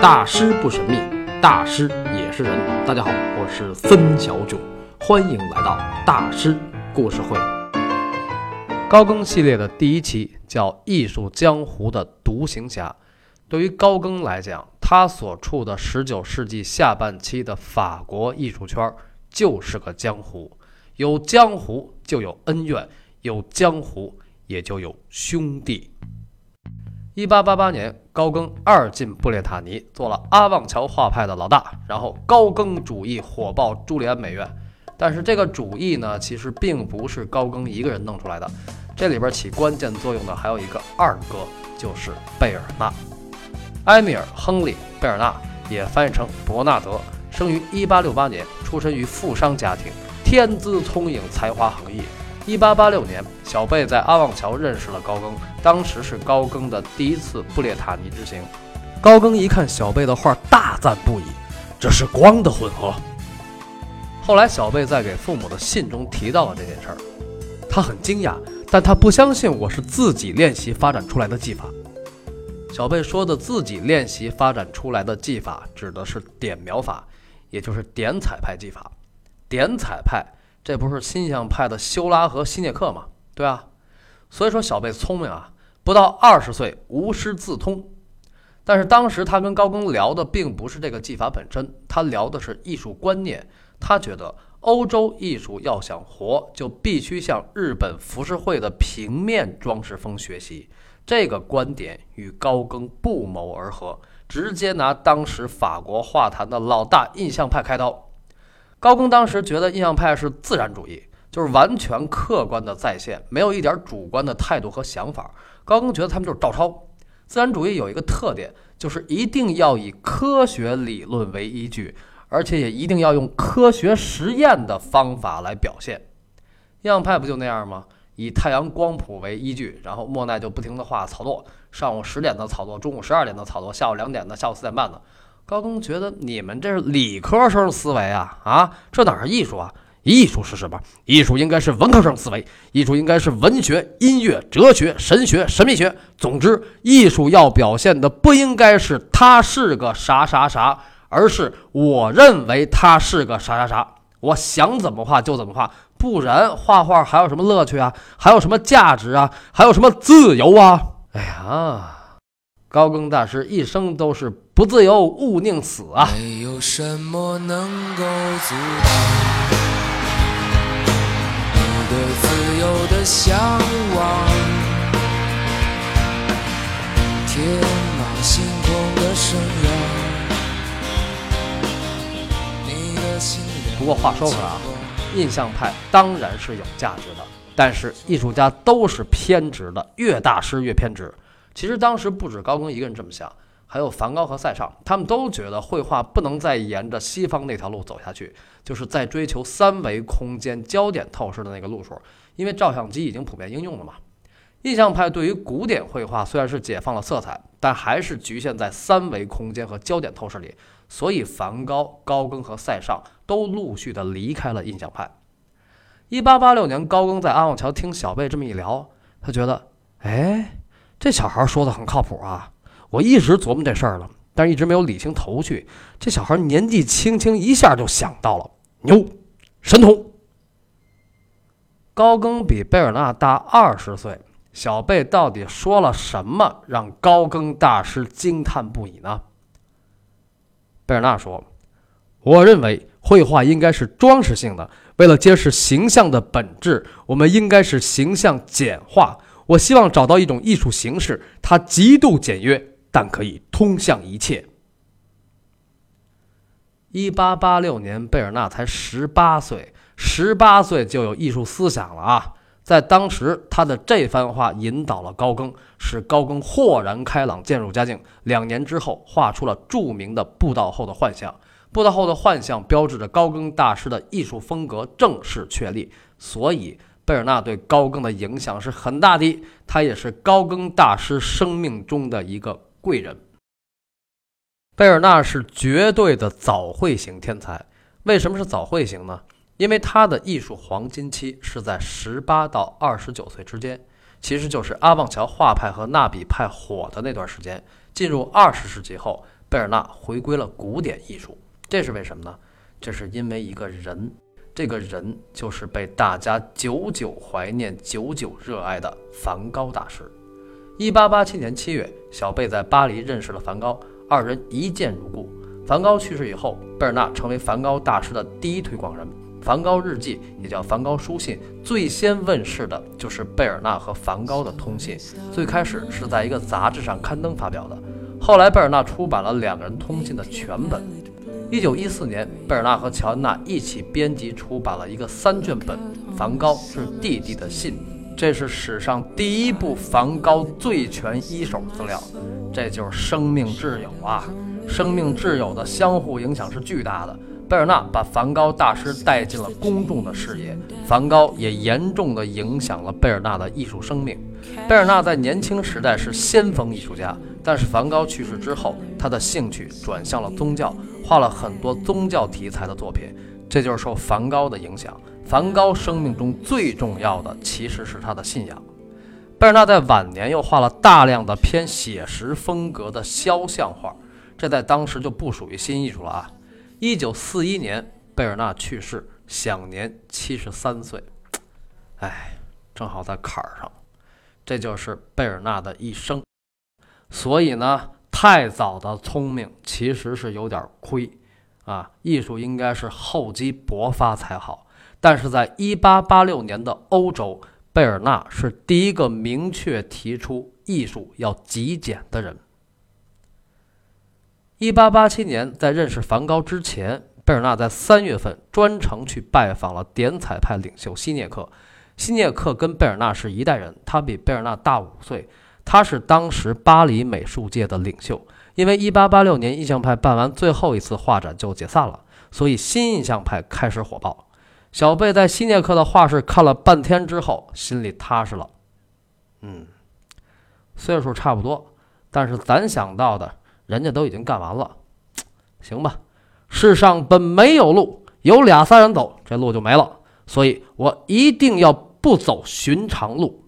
大师不神秘，大师也是人。大家好，我是孙小九，欢迎来到大师故事会。高更系列的第一期叫《艺术江湖的独行侠》。对于高更来讲，他所处的19世纪下半期的法国艺术圈就是个江湖，有江湖就有恩怨，有江湖也就有兄弟。一八八八年，高更二进布列塔尼，做了阿旺桥画派的老大。然后，高更主义火爆朱利安美院。但是，这个主义呢，其实并不是高更一个人弄出来的。这里边起关键作用的还有一个二哥，就是贝尔纳。埃米尔·亨利·贝尔纳，也翻译成伯纳德，生于一八六八年，出身于富商家庭，天资聪颖，才华横溢。一八八六年，小贝在阿旺桥认识了高更，当时是高更的第一次布列塔尼之行。高更一看小贝的画，大赞不已：“这是光的混合。”后来，小贝在给父母的信中提到了这件事儿，他很惊讶，但他不相信我是自己练习发展出来的技法。小贝说的自己练习发展出来的技法，指的是点描法，也就是点彩派技法。点彩派。这不是印象派的修拉和西涅克吗？对啊，所以说小贝聪明啊，不到二十岁无师自通。但是当时他跟高更聊的并不是这个技法本身，他聊的是艺术观念。他觉得欧洲艺术要想活，就必须向日本浮世绘的平面装饰风学习。这个观点与高更不谋而合，直接拿当时法国画坛的老大印象派开刀。高更当时觉得印象派是自然主义，就是完全客观的再现，没有一点主观的态度和想法。高更觉得他们就是照抄。自然主义有一个特点，就是一定要以科学理论为依据，而且也一定要用科学实验的方法来表现。印象派不就那样吗？以太阳光谱为依据，然后莫奈就不停地画草垛，上午十点的草垛，中午十二点的草垛，下午两点的，下午四点半的。高更觉得你们这是理科生思维啊啊，这哪是艺术啊？艺术是什么？艺术应该是文科生思维，艺术应该是文学、音乐、哲学、神学、神秘学。总之，艺术要表现的不应该是他是个啥啥啥，而是我认为他是个啥啥啥，我想怎么画就怎么画，不然画画还有什么乐趣啊？还有什么价值啊？还有什么自由啊？哎呀！高更大师一生都是不自由，勿宁死啊！没有什么能够阻挡你的自由的向往，天马行空的生不过话说回来啊，印象派当然是有价值的，但是艺术家都是偏执的，越大师越偏执。其实当时不止高更一个人这么想，还有梵高和塞尚，他们都觉得绘画不能再沿着西方那条路走下去，就是在追求三维空间焦点透视的那个路数，因为照相机已经普遍应用了嘛。印象派对于古典绘画虽然是解放了色彩，但还是局限在三维空间和焦点透视里，所以梵高、高更和塞尚都陆续的离开了印象派。一八八六年，高更在阿旺桥听小贝这么一聊，他觉得，哎。这小孩说的很靠谱啊！我一直琢磨这事儿了，但是一直没有理清头绪。这小孩年纪轻轻，一下就想到了，牛，神童。高更比贝尔纳大二十岁，小贝到底说了什么让高更大师惊叹不已呢？贝尔纳说：“我认为绘画应该是装饰性的，为了揭示形象的本质，我们应该是形象简化。”我希望找到一种艺术形式，它极度简约，但可以通向一切。一八八六年，贝尔纳才十八岁，十八岁就有艺术思想了啊！在当时，他的这番话引导了高更，使高更豁然开朗，渐入佳境。两年之后，画出了著名的《布道后的幻象》。《布道后的幻象》标志着高更大师的艺术风格正式确立，所以。贝尔纳对高更的影响是很大的，他也是高更大师生命中的一个贵人。贝尔纳是绝对的早慧型天才，为什么是早慧型呢？因为他的艺术黄金期是在十八到二十九岁之间，其实就是阿旺桥画派和纳比派火的那段时间。进入二十世纪后，贝尔纳回归了古典艺术，这是为什么呢？这是因为一个人，这个人就是被大家久久怀念、久久热爱的梵高大师。一八八七年七月，小贝在巴黎认识了梵高，二人一见如故。梵高去世以后，贝尔纳成为梵高大师的第一推广人。梵高日记也叫梵高书信，最先问世的就是贝尔纳和梵高的通信。最开始是在一个杂志上刊登发表的，后来贝尔纳出版了两个人通信的全本。一九一四年，贝尔纳和乔安娜一起编辑出版了一个三卷本《梵高致弟弟的信》，这是史上第一部梵高最全一手资料。这就是生命挚友啊！生命挚友的相互影响是巨大的。贝尔纳把梵高大师带进了公众的视野，梵高也严重地影响了贝尔纳的艺术生命。贝尔纳在年轻时代是先锋艺术家，但是梵高去世之后，他的兴趣转向了宗教，画了很多宗教题材的作品。这就是受梵高的影响。梵高生命中最重要的其实是他的信仰。贝尔纳在晚年又画了大量的偏写实风格的肖像画，这在当时就不属于新艺术了啊。一九四一年，贝尔纳去世，享年七十三岁。哎，正好在坎儿上。这就是贝尔纳的一生。所以呢，太早的聪明其实是有点亏啊。艺术应该是厚积薄发才好。但是在一八八六年的欧洲，贝尔纳是第一个明确提出艺术要极简的人。一八八七年，在认识梵高之前，贝尔纳在三月份专程去拜访了点彩派领袖希涅克。希涅克跟贝尔纳是一代人，他比贝尔纳大五岁，他是当时巴黎美术界的领袖。因为1886年印象派办完最后一次画展就解散了，所以新印象派开始火爆。小贝在希涅克的画室看了半天之后，心里踏实了。嗯，岁数差不多，但是咱想到的。人家都已经干完了，行吧？世上本没有路，有俩仨人走，这路就没了。所以我一定要不走寻常路。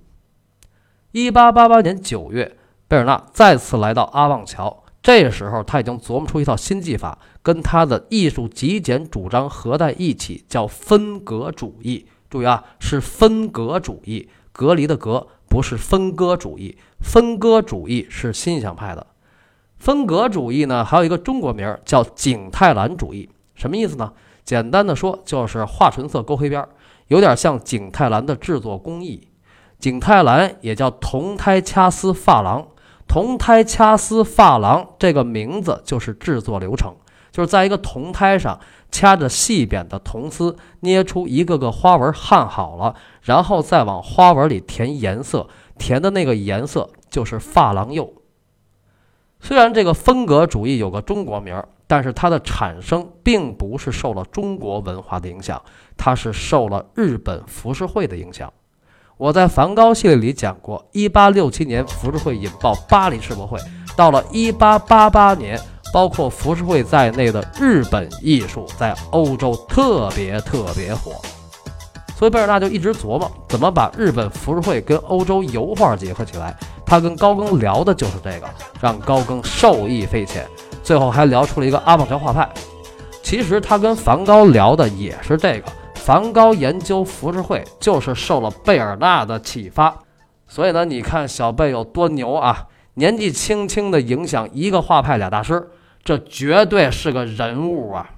一八八八年九月，贝尔纳再次来到阿旺桥，这时候他已经琢磨出一套新技法，跟他的艺术极简主张合在一起，叫分隔主义。注意啊，是分隔主义，隔离的隔，不是分割主义。分割主义是印象派的。分隔主义呢，还有一个中国名儿叫景泰蓝主义，什么意思呢？简单的说，就是画纯色勾黑边儿，有点像景泰蓝的制作工艺。景泰蓝也叫铜胎掐丝珐琅，铜胎掐丝珐琅这个名字就是制作流程，就是在一个铜胎上掐着细扁的铜丝，捏出一个个花纹，焊好了，然后再往花纹里填颜色，填的那个颜色就是珐琅釉。虽然这个风格主义有个中国名儿，但是它的产生并不是受了中国文化的影响，它是受了日本浮世绘的影响。我在梵高系列里讲过，1867年浮世绘引爆巴黎世博会，到了1888年，包括浮世绘在内的日本艺术在欧洲特别特别火。所以贝尔纳就一直琢磨怎么把日本浮世绘跟欧洲油画结合起来。他跟高更聊的就是这个，让高更受益匪浅。最后还聊出了一个阿旺桥画派。其实他跟梵高聊的也是这个。梵高研究浮世绘就是受了贝尔纳的启发。所以呢，你看小贝有多牛啊！年纪轻轻的影响一个画派俩大师，这绝对是个人物啊！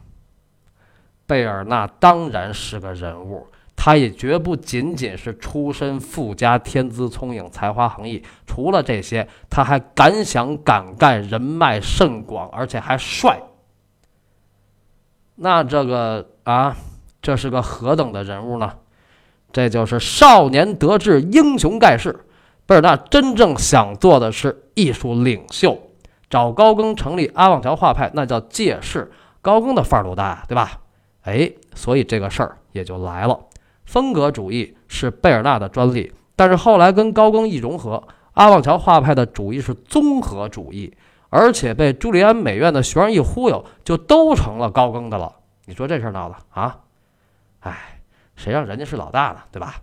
贝尔纳当然是个人物。他也绝不仅仅是出身富家、天资聪颖、才华横溢。除了这些，他还敢想敢干，人脉甚广，而且还帅。那这个啊，这是个何等的人物呢？这就是少年得志，英雄盖世。贝尔纳真正想做的是艺术领袖，找高更成立阿旺桥画派，那叫借势。高更的范儿多大呀，对吧？哎，所以这个事儿也就来了。风格主义是贝尔纳的专利，但是后来跟高更一融合，阿旺桥画派的主义是综合主义，而且被朱利安美院的学生一忽悠，就都成了高更的了。你说这事儿闹的啊？哎，谁让人家是老大呢？对吧？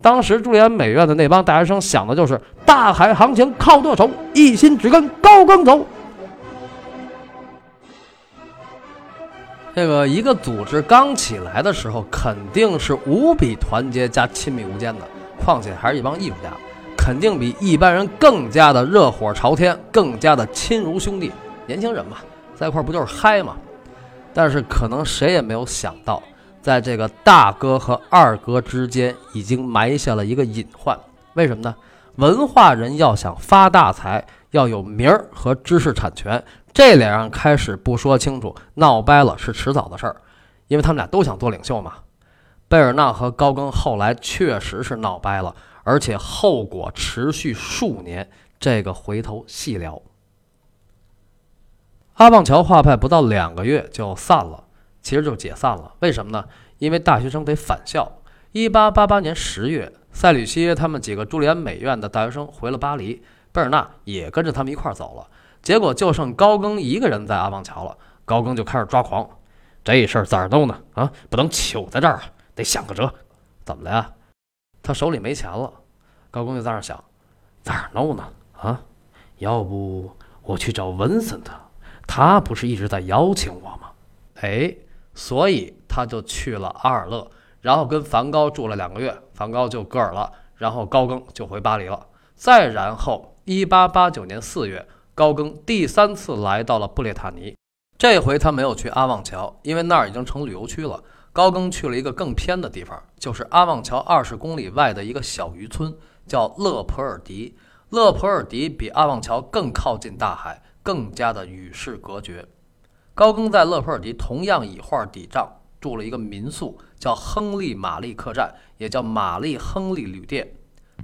当时朱利安美院的那帮大学生想的就是大海行情靠舵手，一心只跟高更走。这个一个组织刚起来的时候，肯定是无比团结加亲密无间的。况且还是一帮艺术家，肯定比一般人更加的热火朝天，更加的亲如兄弟。年轻人嘛，在一块不就是嗨嘛？但是可能谁也没有想到，在这个大哥和二哥之间，已经埋下了一个隐患。为什么呢？文化人要想发大财，要有名儿和知识产权，这两样开始不说清楚，闹掰了是迟早的事儿，因为他们俩都想做领袖嘛。贝尔纳和高更后来确实是闹掰了，而且后果持续数年，这个回头细聊。阿旺桥画派不到两个月就散了，其实就解散了。为什么呢？因为大学生得返校。一八八八年十月。塞吕西耶他们几个朱利安美院的大学生回了巴黎，贝尔纳也跟着他们一块儿走了。结果就剩高更一个人在阿旺桥了。高更就开始抓狂，这事儿咋弄呢？啊，不能糗在这儿啊，得想个辙。怎么了呀？他手里没钱了。高更就在那想，咋弄呢？啊，要不我去找文森特，他不是一直在邀请我吗？哎，所以他就去了阿尔勒。然后跟梵高住了两个月，梵高就戈尔了，然后高更就回巴黎了。再然后，一八八九年四月，高更第三次来到了布列塔尼，这回他没有去阿旺桥，因为那儿已经成旅游区了。高更去了一个更偏的地方，就是阿旺桥二十公里外的一个小渔村，叫勒普尔迪。勒普尔迪比阿旺桥更靠近大海，更加的与世隔绝。高更在勒普尔迪同样以画抵账。住了一个民宿，叫亨利玛丽客栈，也叫玛丽亨利旅店。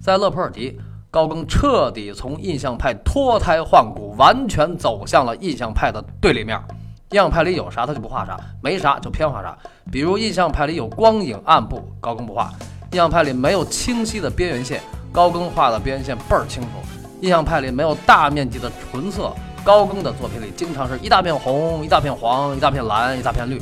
在勒普尔迪，高更彻底从印象派脱胎换骨，完全走向了印象派的对立面。印象派里有啥他就不画啥，没啥就偏画啥。比如印象派里有光影暗部，高更不画；印象派里没有清晰的边缘线，高更画的边缘线倍儿清楚。印象派里没有大面积的纯色，高更的作品里经常是一大片红，一大片黄，一大片蓝，一大片绿。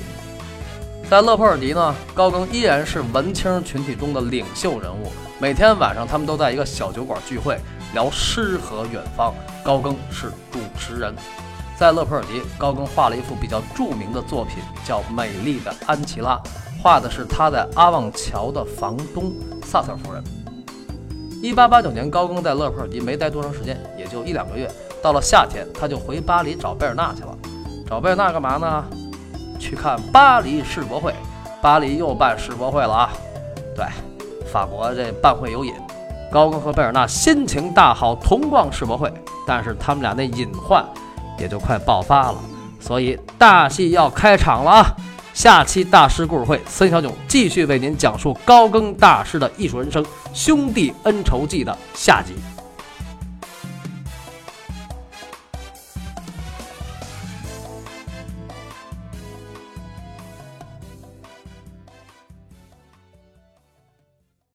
在勒普尔迪呢，高更依然是文青群体中的领袖人物。每天晚上，他们都在一个小酒馆聚会，聊诗和远方。高更是主持人。在勒普尔迪，高更画了一幅比较著名的作品，叫《美丽的安琪拉》，画的是他在阿旺桥的房东萨特夫人。一八八九年，高更在勒普尔迪没待多长时间，也就一两个月。到了夏天，他就回巴黎找贝尔纳去了。找贝尔纳干嘛呢？去看巴黎世博会，巴黎又办世博会了啊！对，法国这办会有瘾，高更和贝尔纳心情大好，同逛世博会。但是他们俩那隐患也就快爆发了，所以大戏要开场了啊！下期大师故事会，孙小囧继续为您讲述高更大师的艺术人生，兄弟恩仇记的下集。